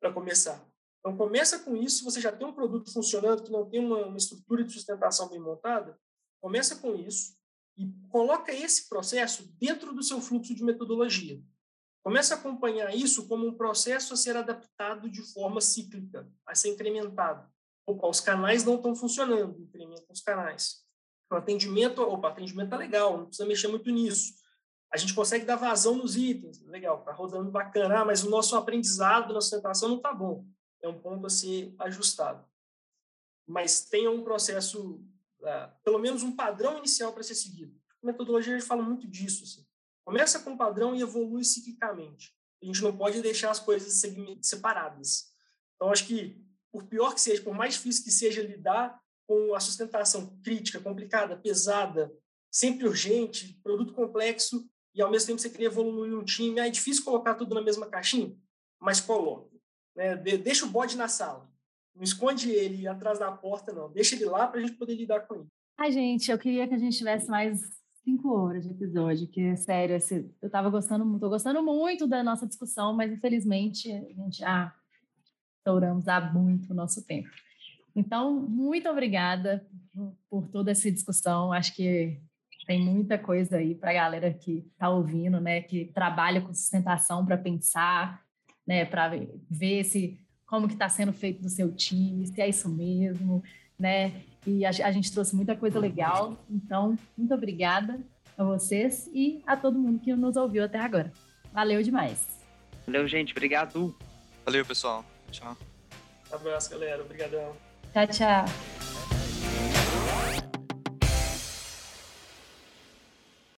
Speaker 2: para começar. Então, começa com isso, você já tem um produto funcionando, que não tem uma, uma estrutura de sustentação bem montada, começa com isso, e coloca esse processo dentro do seu fluxo de metodologia. Começa a acompanhar isso como um processo a ser adaptado de forma cíclica, a ser incrementado. Opa, os canais não estão funcionando, incrementa os canais. O atendimento, opa, atendimento está legal, não precisa mexer muito nisso. A gente consegue dar vazão nos itens, legal, está rodando bacana, ah, mas o nosso aprendizado na sustentação não está bom. É um ponto a ser ajustado. Mas tenha um processo é, pelo menos um padrão inicial para ser seguido. A metodologia a gente fala muito disso. Assim. Começa com um padrão e evolui ciclicamente. A gente não pode deixar as coisas separadas. Então, acho que, por pior que seja, por mais difícil que seja lidar com a sustentação crítica, complicada, pesada, sempre urgente, produto complexo, e ao mesmo tempo você queria evoluir um time, é difícil colocar tudo na mesma caixinha, mas coloque. Né? Deixa o bode na sala. Não esconde ele atrás da porta, não. Deixa ele lá para a gente poder lidar com ele.
Speaker 1: Ai, gente, eu queria que a gente tivesse mais cinco horas de episódio, que, sério, eu estava gostando tô gostando muito da nossa discussão, mas infelizmente a gente já estouramos há muito o nosso tempo. Então, muito obrigada por toda essa discussão. Acho que tem muita coisa aí para a galera que está ouvindo, né, que trabalha com sustentação para pensar, né, para ver se como que está sendo feito no seu time, se é isso mesmo, né? E a, a gente trouxe muita coisa legal. Então, muito obrigada a vocês e a todo mundo que nos ouviu até agora. Valeu demais.
Speaker 4: Valeu, gente. Obrigado.
Speaker 3: Valeu, pessoal. Tchau.
Speaker 2: Abraço, galera. Obrigadão.
Speaker 1: Tchau, tchau.